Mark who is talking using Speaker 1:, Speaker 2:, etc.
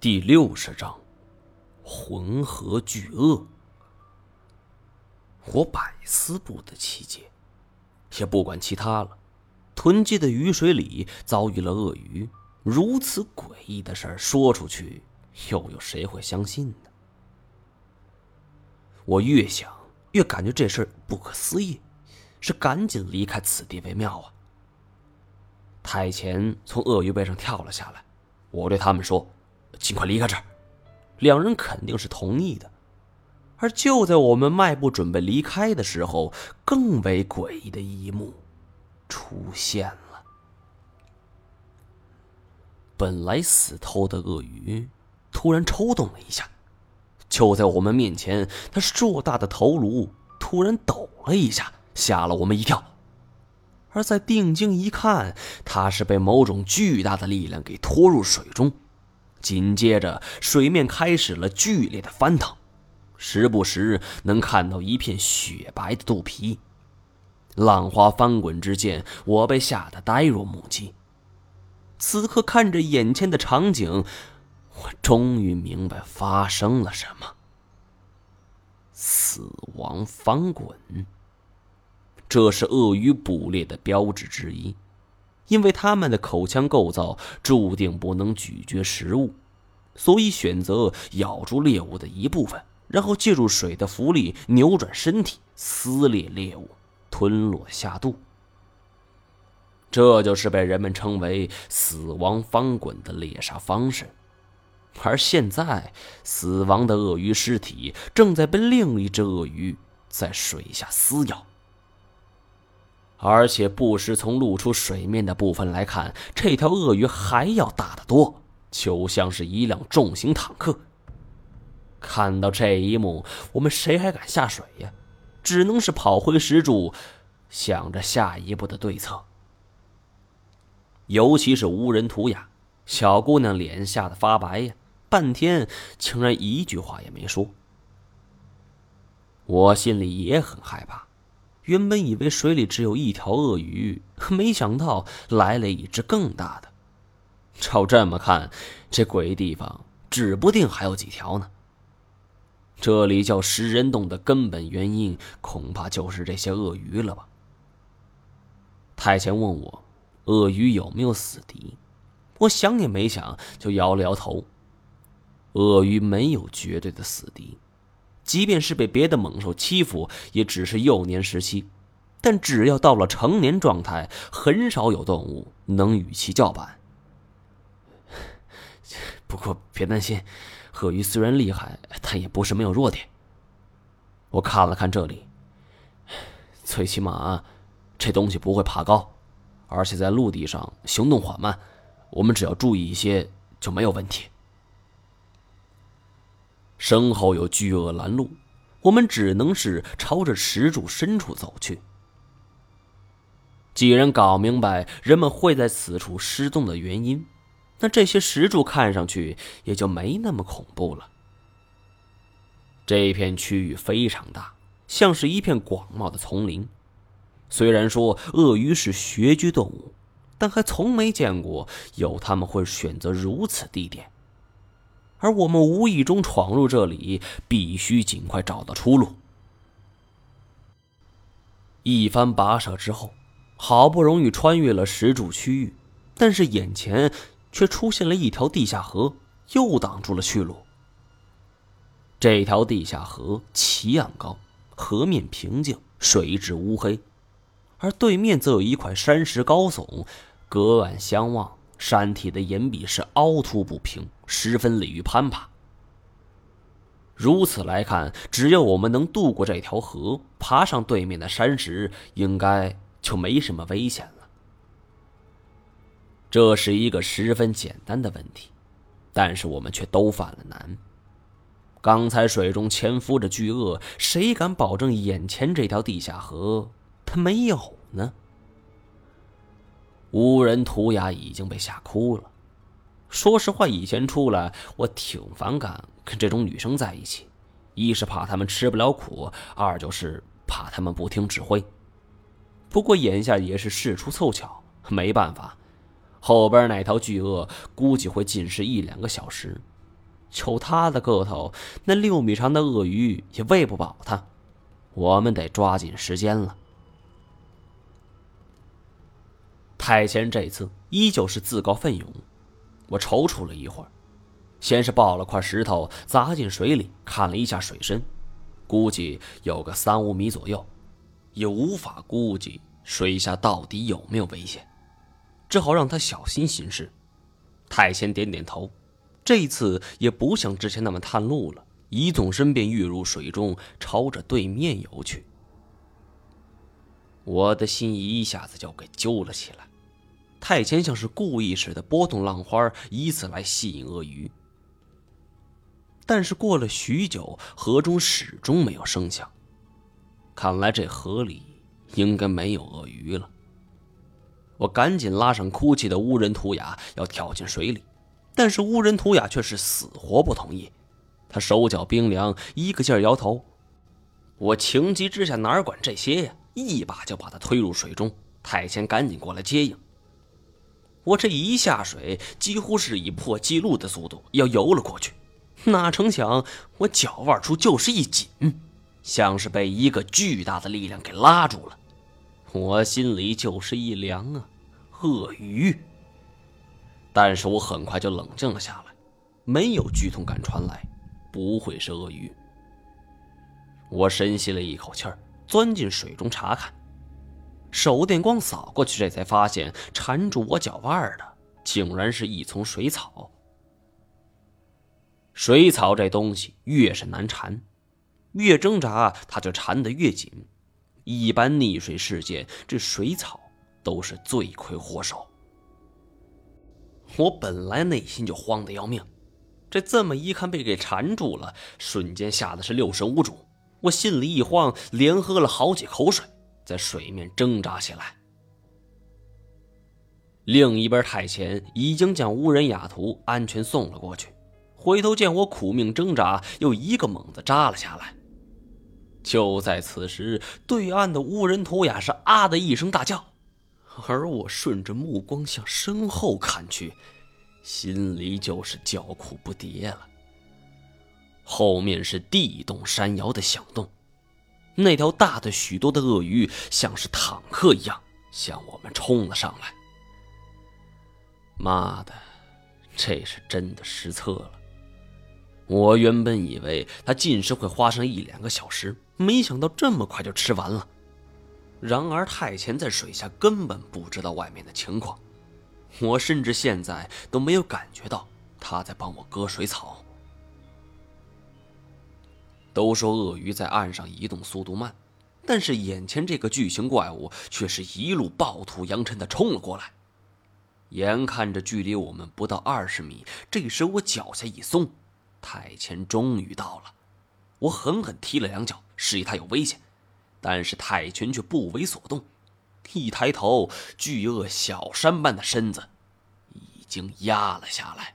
Speaker 1: 第六十章，浑河巨鳄。我百思不得其解，也不管其他了。囤积的雨水里遭遇了鳄鱼，如此诡异的事儿说出去，又有谁会相信呢？我越想越感觉这事儿不可思议，是赶紧离开此地为妙啊！太前从鳄鱼背上跳了下来，我对他们说。尽快离开这儿，两人肯定是同意的。而就在我们迈步准备离开的时候，更为诡异的一幕出现了。本来死透的鳄鱼突然抽动了一下，就在我们面前，它硕大的头颅突然抖了一下，吓了我们一跳。而在定睛一看，它是被某种巨大的力量给拖入水中。紧接着，水面开始了剧烈的翻腾，时不时能看到一片雪白的肚皮。浪花翻滚之间，我被吓得呆若木鸡。此刻看着眼前的场景，我终于明白发生了什么。死亡翻滚，这是鳄鱼捕猎的标志之一。因为它们的口腔构造注定不能咀嚼食物，所以选择咬住猎物的一部分，然后借助水的浮力扭转身体，撕裂猎物，吞落下肚。这就是被人们称为“死亡翻滚”的猎杀方式。而现在，死亡的鳄鱼尸体正在被另一只鳄鱼在水下撕咬。而且不时从露出水面的部分来看，这条鳄鱼还要大得多，就像是一辆重型坦克。看到这一幕，我们谁还敢下水呀？只能是跑回石柱，想着下一步的对策。尤其是无人图雅，小姑娘脸吓得发白呀，半天竟然一句话也没说。我心里也很害怕。原本以为水里只有一条鳄鱼，没想到来了一只更大的。照这么看，这鬼地方指不定还有几条呢。这里叫食人洞的根本原因，恐怕就是这些鳄鱼了吧？太监问我，鳄鱼有没有死敌？我想也没想，就摇了摇头。鳄鱼没有绝对的死敌。即便是被别的猛兽欺负，也只是幼年时期；但只要到了成年状态，很少有动物能与其叫板。不过别担心，鳄鱼虽然厉害，但也不是没有弱点。我看了看这里，最起码这东西不会爬高，而且在陆地上行动缓慢，我们只要注意一些就没有问题。身后有巨鳄拦路，我们只能是朝着石柱深处走去。既然搞明白人们会在此处失踪的原因，那这些石柱看上去也就没那么恐怖了。这片区域非常大，像是一片广袤的丛林。虽然说鳄鱼是穴居动物，但还从没见过有他们会选择如此地点。而我们无意中闯入这里，必须尽快找到出路。一番跋涉之后，好不容易穿越了石柱区域，但是眼前却出现了一条地下河，又挡住了去路。这条地下河奇岸高，河面平静，水质乌黑，而对面则有一块山石高耸，隔岸相望。山体的岩壁是凹凸不平，十分利于攀爬。如此来看，只要我们能渡过这条河，爬上对面的山石，应该就没什么危险了。这是一个十分简单的问题，但是我们却都犯了难。刚才水中潜伏着巨鳄，谁敢保证眼前这条地下河它没有呢？无人图雅已经被吓哭了。说实话，以前出来我挺反感跟这种女生在一起，一是怕她们吃不了苦，二就是怕她们不听指挥。不过眼下也是事出凑巧，没办法，后边那条巨鳄估计会进食一两个小时，就他的个头，那六米长的鳄鱼也喂不饱他。我们得抓紧时间了。太前这次依旧是自告奋勇，我踌躇了一会儿，先是抱了块石头砸进水里，看了一下水深，估计有个三五米左右，也无法估计水下到底有没有危险，只好让他小心行事。太前点点头，这一次也不像之前那么探路了，一纵身便跃入水中，朝着对面游去。我的心一下子就给揪了起来。太谦像是故意似的拨动浪花，以此来吸引鳄鱼。但是过了许久，河中始终没有声响。看来这河里应该没有鳄鱼了。我赶紧拉上哭泣的乌人图雅，要跳进水里，但是乌人图雅却是死活不同意。他手脚冰凉，一个劲儿摇头。我情急之下哪管这些呀，一把就把他推入水中。太谦赶紧过来接应。我这一下水，几乎是以破纪录的速度要游了过去，哪成想我脚腕处就是一紧，像是被一个巨大的力量给拉住了。我心里就是一凉啊，鳄鱼！但是我很快就冷静了下来，没有剧痛感传来，不会是鳄鱼。我深吸了一口气儿，钻进水中查看。手电光扫过去，这才发现缠住我脚腕的，竟然是一丛水草。水草这东西越是难缠，越挣扎它就缠得越紧。一般溺水事件，这水草都是罪魁祸首。我本来内心就慌得要命，这这么一看被给缠住了，瞬间吓得是六神无主。我心里一慌，连喝了好几口水。在水面挣扎起来。另一边，太前已经将乌人雅图安全送了过去。回头见我苦命挣扎，又一个猛子扎了下来。就在此时，对岸的乌人图雅是啊的一声大叫，而我顺着目光向身后看去，心里就是叫苦不迭了。后面是地动山摇的响动。那条大的许多的鳄鱼像是坦克一样向我们冲了上来。妈的，这是真的失策了！我原本以为它进食会花上一两个小时，没想到这么快就吃完了。然而太前在水下根本不知道外面的情况，我甚至现在都没有感觉到他在帮我割水草。都说鳄鱼在岸上移动速度慢，但是眼前这个巨型怪物却是一路暴土扬尘的冲了过来。眼看着距离我们不到二十米，这时我脚下一松，太前终于到了。我狠狠踢了两脚，示意他有危险，但是太前却不为所动。一抬头，巨鳄小山般的身子已经压了下来。